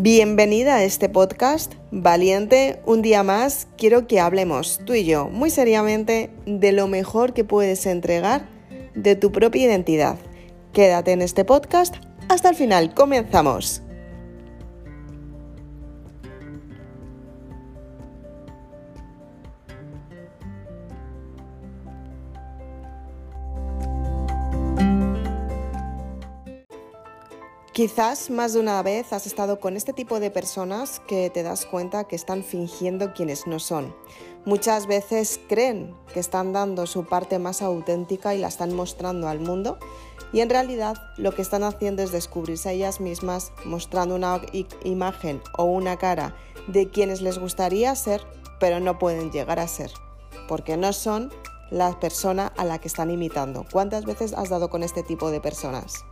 Bienvenida a este podcast, Valiente. Un día más quiero que hablemos tú y yo muy seriamente de lo mejor que puedes entregar de tu propia identidad. Quédate en este podcast hasta el final. Comenzamos. Quizás más de una vez has estado con este tipo de personas que te das cuenta que están fingiendo quienes no son. Muchas veces creen que están dando su parte más auténtica y la están mostrando al mundo y en realidad lo que están haciendo es descubrirse a ellas mismas mostrando una imagen o una cara de quienes les gustaría ser pero no pueden llegar a ser porque no son la persona a la que están imitando. ¿Cuántas veces has dado con este tipo de personas?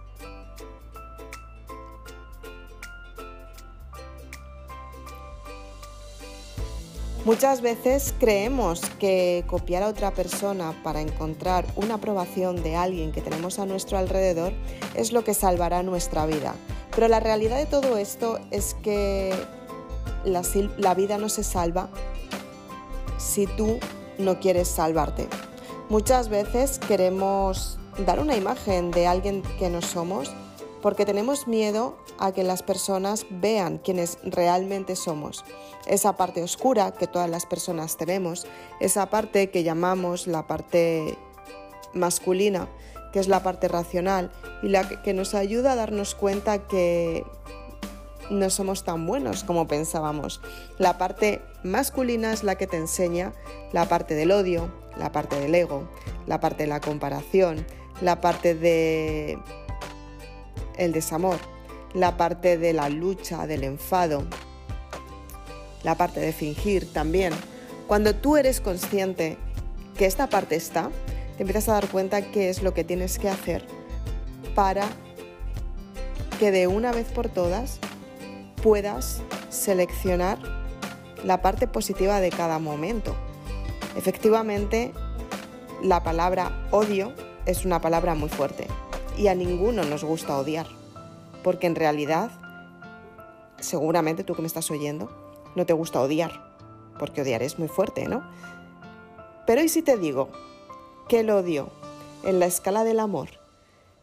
Muchas veces creemos que copiar a otra persona para encontrar una aprobación de alguien que tenemos a nuestro alrededor es lo que salvará nuestra vida. Pero la realidad de todo esto es que la, vida no se salva si tú no quieres salvarte. Muchas veces queremos dar una imagen de alguien que no somos porque tenemos miedo a que las personas vean quiénes realmente somos. Esa parte oscura que todas las personas tenemos, esa parte que llamamos la parte masculina, que es la parte racional y la que nos ayuda a darnos cuenta que no somos tan buenos como pensábamos. La parte masculina es la que te enseña la parte del odio, la parte del ego, la parte de la comparación, la parte de el desamor, la parte de la lucha, del enfado, la parte de fingir también. Cuando tú eres consciente que esta parte está, te empiezas a dar cuenta qué es lo que tienes que hacer para que de una vez por todas puedas seleccionar la parte positiva de cada momento. Efectivamente, la palabra odio es una palabra muy fuerte y a ninguno nos gusta odiar, porque en realidad, seguramente tú que me estás oyendo, no te gusta odiar, porque odiar es muy fuerte, ¿no? Pero ¿y si te digo que el odio en la escala del amor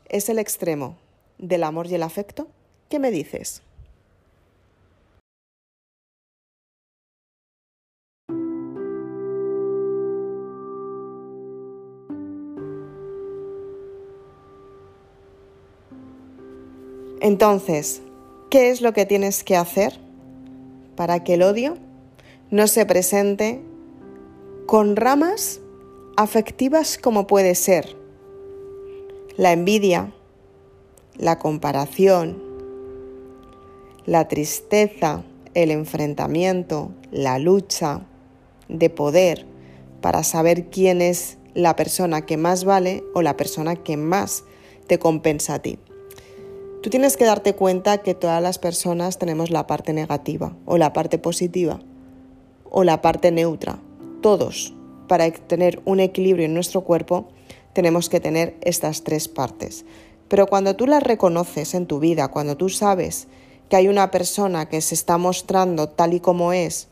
es el extremo del amor y el afecto? ¿Qué me dices? Entonces, ¿qué es lo que tienes que hacer para que el odio no se presente con ramas afectivas como puede ser la envidia, la comparación, la tristeza, el enfrentamiento, la lucha de poder para saber quién es la persona que más vale o la persona que más te compensa a ti. Tú tienes que darte cuenta que todas las personas tenemos la parte negativa o la parte positiva o la parte neutra. Todos, para tener un equilibrio en nuestro cuerpo, tenemos que tener estas tres partes. Pero cuando tú las reconoces en tu vida, cuando tú sabes que hay una persona que se está mostrando tal y como es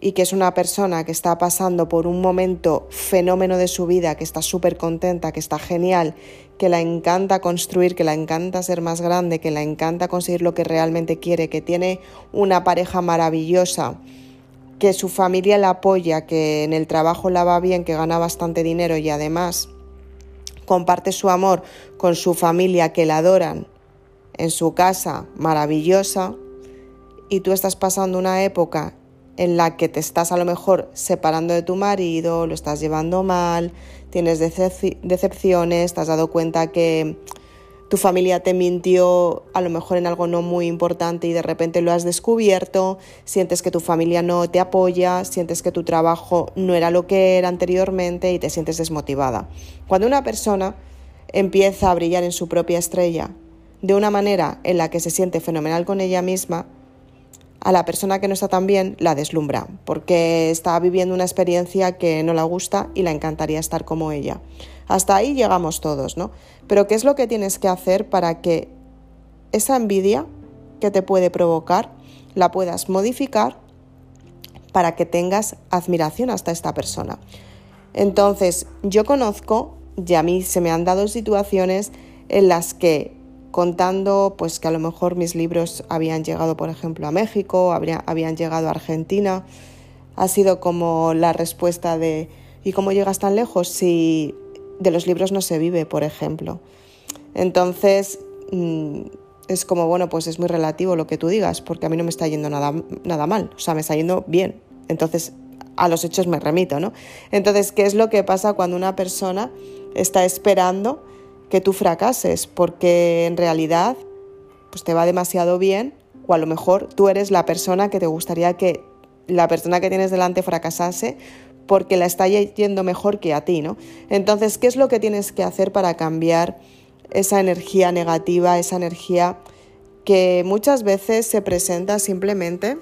y que es una persona que está pasando por un momento fenómeno de su vida, que está súper contenta, que está genial, que la encanta construir, que la encanta ser más grande, que la encanta conseguir lo que realmente quiere, que tiene una pareja maravillosa, que su familia la apoya, que en el trabajo la va bien, que gana bastante dinero y además comparte su amor con su familia que la adoran en su casa maravillosa y tú estás pasando una época en la que te estás a lo mejor separando de tu marido, lo estás llevando mal, tienes decepciones, te has dado cuenta que tu familia te mintió a lo mejor en algo no muy importante y de repente lo has descubierto, sientes que tu familia no te apoya, sientes que tu trabajo no era lo que era anteriormente y te sientes desmotivada. Cuando una persona empieza a brillar en su propia estrella de una manera en la que se siente fenomenal con ella misma, a la persona que no está tan bien la deslumbra, porque está viviendo una experiencia que no la gusta y la encantaría estar como ella. Hasta ahí llegamos todos, ¿no? Pero ¿qué es lo que tienes que hacer para que esa envidia que te puede provocar la puedas modificar para que tengas admiración hasta esta persona. Entonces, yo conozco, y a mí se me han dado situaciones en las que contando pues que a lo mejor mis libros habían llegado, por ejemplo, a México, habían llegado a Argentina, ha sido como la respuesta de ¿y cómo llegas tan lejos si de los libros no se vive, por ejemplo? Entonces, mm, es como, bueno, pues es muy relativo lo que tú digas, porque a mí no me está yendo nada, nada mal, o sea, me está yendo bien. Entonces, a los hechos me remito, ¿no? Entonces, ¿qué es lo que pasa cuando una persona está esperando que tú fracases? Porque en realidad, pues te va demasiado bien, o a lo mejor tú eres la persona que te gustaría que la persona que tienes delante fracasase porque la está yendo mejor que a ti, ¿no? Entonces, ¿qué es lo que tienes que hacer para cambiar esa energía negativa, esa energía que muchas veces se presenta simplemente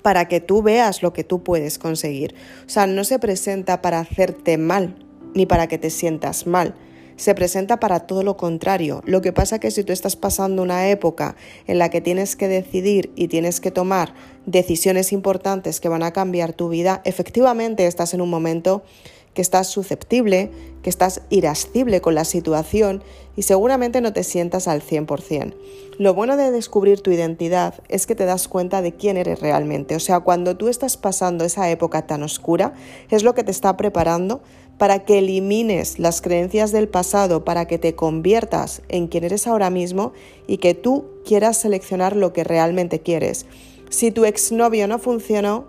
para que tú veas lo que tú puedes conseguir. O sea, no se presenta para hacerte mal ni para que te sientas mal. Se presenta para todo lo contrario. Lo que pasa es que si tú estás pasando una época en la que tienes que decidir y tienes que tomar decisiones importantes que van a cambiar tu vida, efectivamente estás en un momento que estás susceptible, que estás irascible con la situación y seguramente no te sientas al 100%. Lo bueno de descubrir tu identidad es que te das cuenta de quién eres realmente. O sea, cuando tú estás pasando esa época tan oscura, es lo que te está preparando para que elimines las creencias del pasado, para que te conviertas en quien eres ahora mismo y que tú quieras seleccionar lo que realmente quieres. Si tu exnovio no funcionó,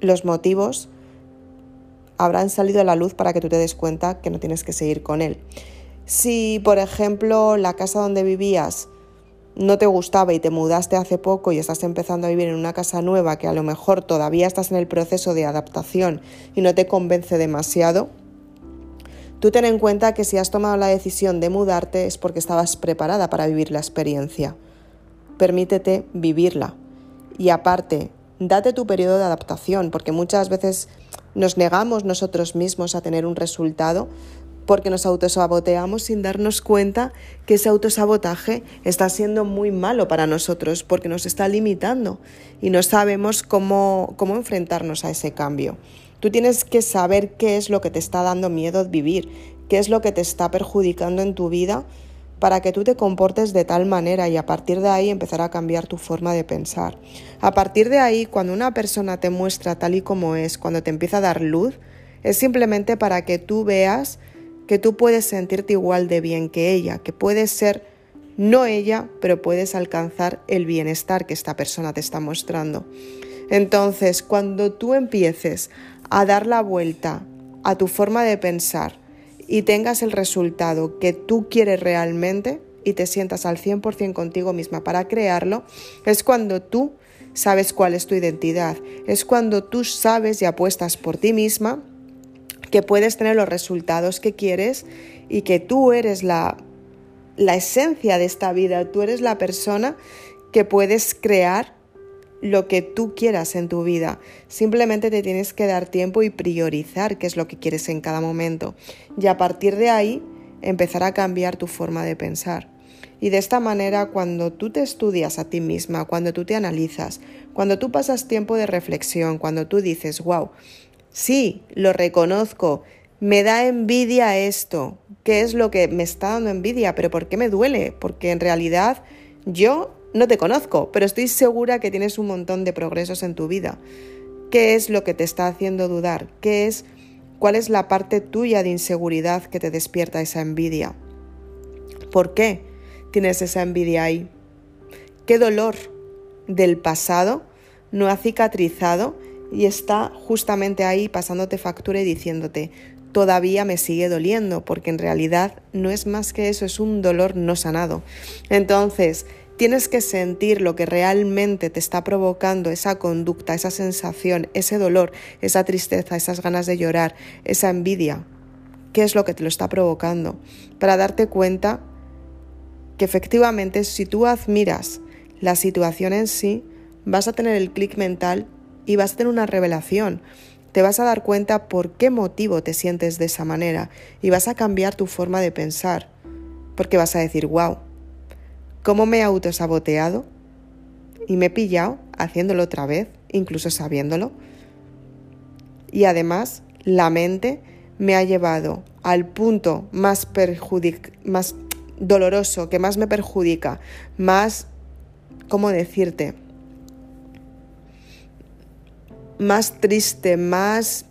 los motivos habrán salido a la luz para que tú te des cuenta que no tienes que seguir con él. Si, por ejemplo, la casa donde vivías no te gustaba y te mudaste hace poco y estás empezando a vivir en una casa nueva que a lo mejor todavía estás en el proceso de adaptación y no te convence demasiado, tú ten en cuenta que si has tomado la decisión de mudarte es porque estabas preparada para vivir la experiencia. Permítete vivirla. Y aparte, date tu periodo de adaptación, porque muchas veces nos negamos nosotros mismos a tener un resultado porque nos autosaboteamos sin darnos cuenta que ese autosabotaje está siendo muy malo para nosotros, porque nos está limitando y no sabemos cómo, cómo enfrentarnos a ese cambio. Tú tienes que saber qué es lo que te está dando miedo vivir, qué es lo que te está perjudicando en tu vida para que tú te comportes de tal manera y a partir de ahí empezar a cambiar tu forma de pensar. A partir de ahí, cuando una persona te muestra tal y como es, cuando te empieza a dar luz, es simplemente para que tú veas que tú puedes sentirte igual de bien que ella, que puedes ser no ella, pero puedes alcanzar el bienestar que esta persona te está mostrando. Entonces, cuando tú empieces a dar la vuelta a tu forma de pensar, y tengas el resultado que tú quieres realmente y te sientas al 100% contigo misma para crearlo, es cuando tú sabes cuál es tu identidad, es cuando tú sabes y apuestas por ti misma que puedes tener los resultados que quieres y que tú eres la, la esencia de esta vida, tú eres la persona que puedes crear lo que tú quieras en tu vida. Simplemente te tienes que dar tiempo y priorizar qué es lo que quieres en cada momento. Y a partir de ahí empezar a cambiar tu forma de pensar. Y de esta manera, cuando tú te estudias a ti misma, cuando tú te analizas, cuando tú pasas tiempo de reflexión, cuando tú dices, wow, sí, lo reconozco, me da envidia esto, ¿qué es lo que me está dando envidia? ¿Pero por qué me duele? Porque en realidad yo no te conozco, pero estoy segura que tienes un montón de progresos en tu vida. ¿Qué es lo que te está haciendo dudar? ¿Qué es cuál es la parte tuya de inseguridad que te despierta esa envidia? ¿Por qué tienes esa envidia ahí? ¿Qué dolor del pasado no ha cicatrizado y está justamente ahí pasándote factura y diciéndote, todavía me sigue doliendo, porque en realidad no es más que eso, es un dolor no sanado. Entonces, Tienes que sentir lo que realmente te está provocando esa conducta, esa sensación, ese dolor, esa tristeza, esas ganas de llorar, esa envidia. ¿Qué es lo que te lo está provocando? Para darte cuenta que efectivamente si tú admiras la situación en sí, vas a tener el clic mental y vas a tener una revelación. Te vas a dar cuenta por qué motivo te sientes de esa manera y vas a cambiar tu forma de pensar. Porque vas a decir, wow, cómo me he autosaboteado y me he pillado haciéndolo otra vez, incluso sabiéndolo. Y además, la mente me ha llevado al punto más, más doloroso, que más me perjudica, más, ¿cómo decirte? Más triste, más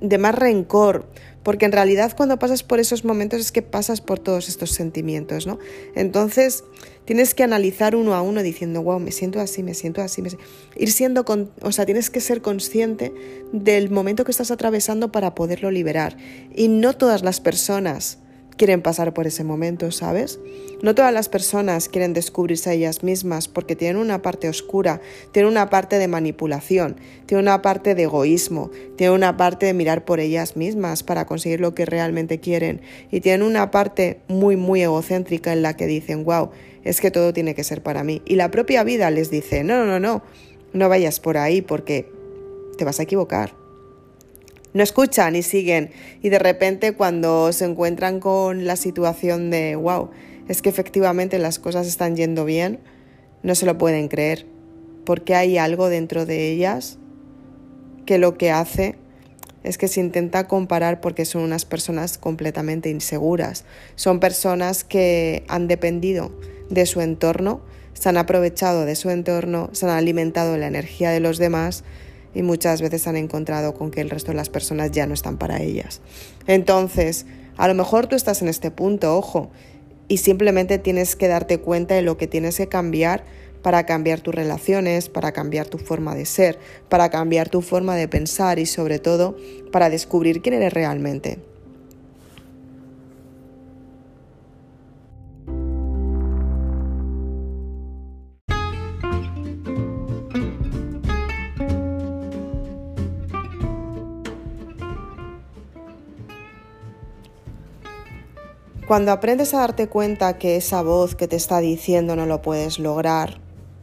de más rencor, porque en realidad cuando pasas por esos momentos es que pasas por todos estos sentimientos, ¿no? Entonces tienes que analizar uno a uno diciendo, wow, me siento así, me siento así, me ir siendo, con... o sea, tienes que ser consciente del momento que estás atravesando para poderlo liberar. Y no todas las personas quieren pasar por ese momento, ¿sabes? No todas las personas quieren descubrirse a ellas mismas porque tienen una parte oscura, tienen una parte de manipulación, tienen una parte de egoísmo, tienen una parte de mirar por ellas mismas para conseguir lo que realmente quieren y tienen una parte muy, muy egocéntrica en la que dicen, wow, es que todo tiene que ser para mí. Y la propia vida les dice, no, no, no, no, no vayas por ahí porque te vas a equivocar no escuchan y siguen. Y de repente cuando se encuentran con la situación de, wow, es que efectivamente las cosas están yendo bien, no se lo pueden creer, porque hay algo dentro de ellas que lo que hace es que se intenta comparar porque son unas personas completamente inseguras. Son personas que han dependido de su entorno, se han aprovechado de su entorno, se han alimentado la energía de los demás y muchas veces han encontrado con que el resto de las personas ya no están para ellas. Entonces, a lo mejor tú estás en este punto, ojo, y simplemente tienes que darte cuenta de lo que tienes que cambiar para cambiar tus relaciones, para cambiar tu forma de ser, para cambiar tu forma de pensar y sobre todo para descubrir quién eres realmente. Cuando aprendes a darte cuenta que esa voz que te está diciendo no lo puedes lograr,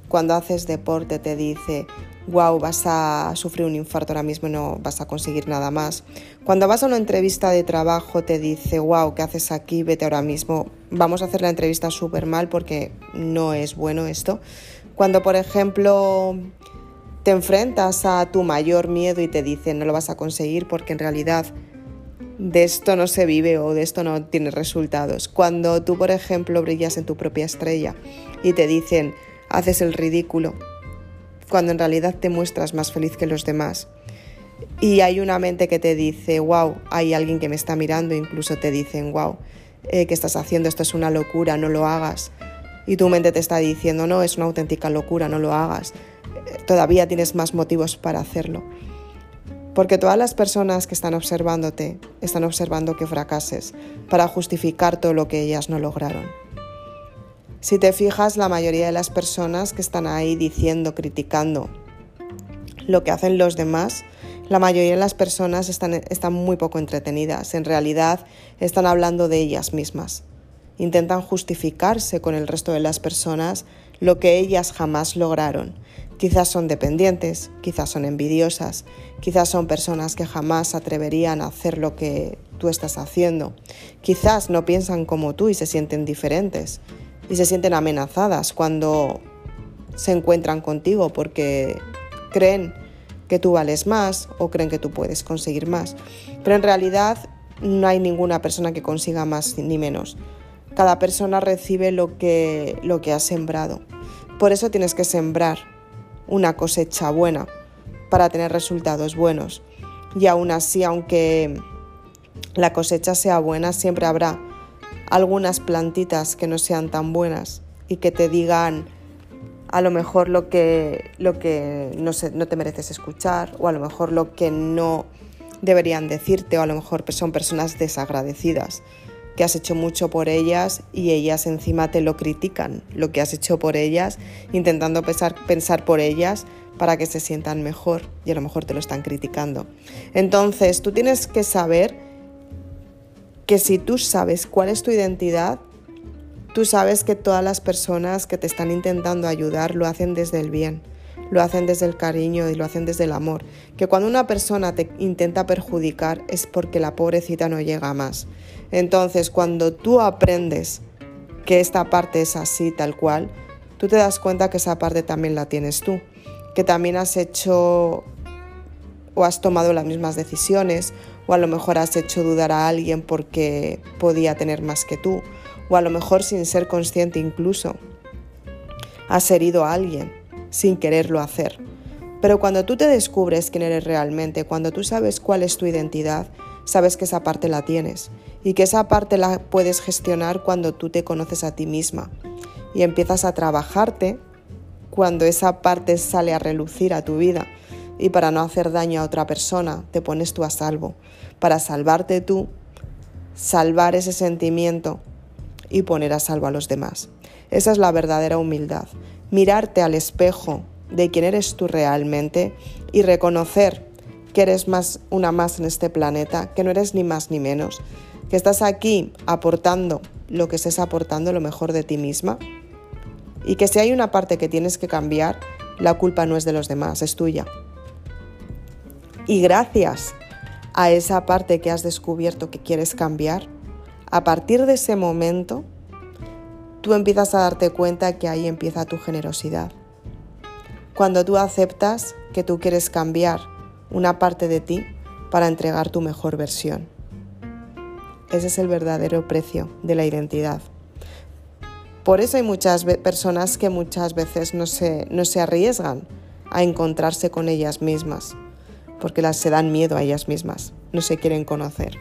cuando haces deporte te dice, wow, vas a sufrir un infarto ahora mismo y no vas a conseguir nada más. Cuando vas a una entrevista de trabajo te dice, wow, ¿qué haces aquí? Vete ahora mismo. Vamos a hacer la entrevista súper mal porque no es bueno esto. Cuando, por ejemplo, te enfrentas a tu mayor miedo y te dicen, no lo vas a conseguir porque en realidad de esto no se vive o de esto no tienes resultados. Cuando tú, por ejemplo, brillas en tu propia estrella y te dicen, haces el ridículo, cuando en realidad te muestras más feliz que los demás. Y hay una mente que te dice, wow, hay alguien que me está mirando, incluso te dicen, wow, eh, ¿qué estás haciendo? Esto es una locura, no lo hagas. Y tu mente te está diciendo, no, es una auténtica locura, no lo hagas. Eh, todavía tienes más motivos para hacerlo. Porque todas las personas que están observándote están observando que fracases para justificar todo lo que ellas no lograron. Si te fijas, la mayoría de las personas que están ahí diciendo, criticando lo que hacen los demás, la mayoría de las personas están, están muy poco entretenidas. En realidad están hablando de ellas mismas. Intentan justificarse con el resto de las personas lo que ellas jamás lograron Quizás son dependientes, quizás son envidiosas, quizás son personas que jamás atreverían a hacer lo que tú estás haciendo. Quizás no piensan como tú y se sienten diferentes y se sienten amenazadas cuando se encuentran contigo porque creen que tú vales más o creen que tú puedes conseguir más. Pero en realidad no hay ninguna persona que consiga más ni menos. Cada persona recibe lo que, lo que ha sembrado. Por eso tienes que sembrar una cosecha buena para tener resultados buenos. Y aún así, aunque la cosecha sea buena, siempre habrá algunas plantitas que no sean tan buenas y que te digan a lo mejor lo que, lo que no, no te mereces escuchar o a lo mejor lo que no deberían decirte o a lo mejor son personas desagradecidas que has hecho mucho por ellas y ellas encima te lo critican, lo que has hecho por ellas, intentando pensar, pensar por ellas para que se sientan mejor y a lo mejor te lo están criticando. Entonces, tú tienes que saber que si tú sabes cuál es tu identidad, tú sabes que todas las personas que te están intentando ayudar lo hacen desde el bien lo hacen desde el cariño y lo hacen desde el amor. Que cuando una persona te intenta perjudicar es porque la pobrecita no llega más. Entonces, cuando tú aprendes que esta parte es así, tal cual, tú te das cuenta que esa parte también la tienes tú, que también has hecho o has tomado las mismas decisiones, o a lo mejor has hecho dudar a alguien porque podía tener más que tú, o a lo mejor sin ser consciente incluso has herido a alguien sin quererlo hacer. Pero cuando tú te descubres quién eres realmente, cuando tú sabes cuál es tu identidad, sabes que esa parte la tienes y que esa parte la puedes gestionar cuando tú te conoces a ti misma y empiezas a trabajarte cuando esa parte sale a relucir a tu vida y para no hacer daño a otra persona te pones tú a salvo, para salvarte tú, salvar ese sentimiento y poner a salvo a los demás. Esa es la verdadera humildad, mirarte al espejo de quién eres tú realmente y reconocer que eres más una más en este planeta, que no eres ni más ni menos, que estás aquí aportando lo que estés aportando, lo mejor de ti misma, y que si hay una parte que tienes que cambiar, la culpa no es de los demás, es tuya. Y gracias a esa parte que has descubierto que quieres cambiar, a partir de ese momento, tú empiezas a darte cuenta que ahí empieza tu generosidad. Cuando tú aceptas que tú quieres cambiar una parte de ti para entregar tu mejor versión. Ese es el verdadero precio de la identidad. Por eso hay muchas personas que muchas veces no se, no se arriesgan a encontrarse con ellas mismas, porque las se dan miedo a ellas mismas, no se quieren conocer.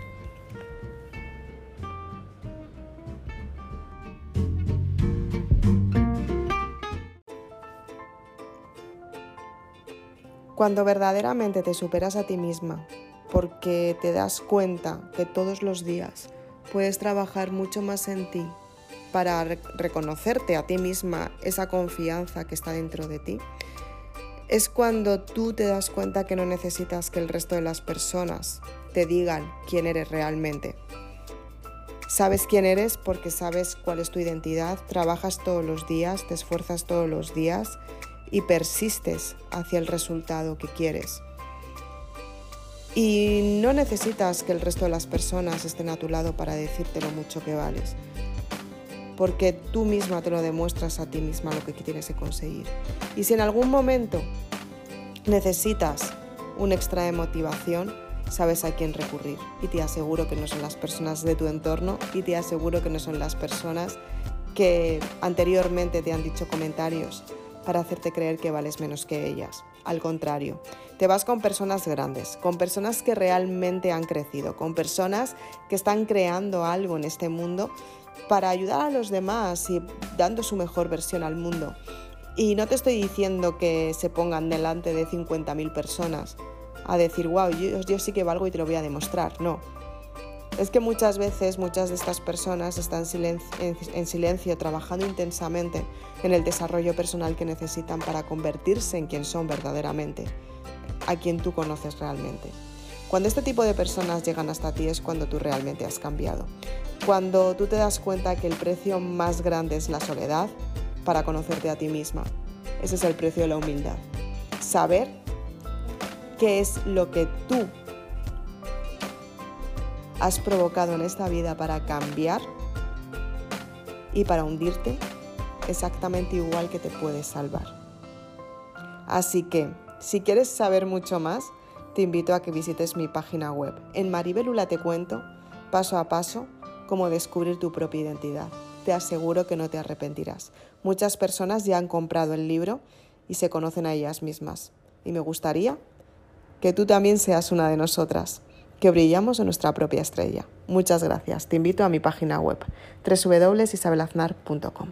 Cuando verdaderamente te superas a ti misma, porque te das cuenta que todos los días puedes trabajar mucho más en ti para reconocerte a ti misma esa confianza que está dentro de ti, es cuando tú te das cuenta que no necesitas que el resto de las personas te digan quién eres realmente. Sabes quién eres porque sabes cuál es tu identidad, trabajas todos los días, te esfuerzas todos los días y persistes hacia el resultado que quieres. Y no necesitas que el resto de las personas estén a tu lado para decirte lo mucho que vales, porque tú misma te lo demuestras a ti misma lo que tienes que conseguir. Y si en algún momento necesitas un extra de motivación, sabes a quién recurrir. Y te aseguro que no son las personas de tu entorno y te aseguro que no son las personas que anteriormente te han dicho comentarios para hacerte creer que vales menos que ellas. Al contrario, te vas con personas grandes, con personas que realmente han crecido, con personas que están creando algo en este mundo para ayudar a los demás y dando su mejor versión al mundo. Y no te estoy diciendo que se pongan delante de 50.000 personas a decir, wow, yo, yo sí que valgo y te lo voy a demostrar. No, es que muchas veces muchas de estas personas están en silencio trabajando intensamente en el desarrollo personal que necesitan para convertirse en quien son verdaderamente, a quien tú conoces realmente. Cuando este tipo de personas llegan hasta ti es cuando tú realmente has cambiado. Cuando tú te das cuenta que el precio más grande es la soledad para conocerte a ti misma. Ese es el precio de la humildad. Saber qué es lo que tú has provocado en esta vida para cambiar y para hundirte exactamente igual que te puedes salvar. Así que, si quieres saber mucho más, te invito a que visites mi página web. En Maribelula te cuento, paso a paso, cómo descubrir tu propia identidad. Te aseguro que no te arrepentirás. Muchas personas ya han comprado el libro y se conocen a ellas mismas. Y me gustaría que tú también seas una de nosotras que brillamos en nuestra propia estrella. Muchas gracias. Te invito a mi página web www.isabelaznar.com.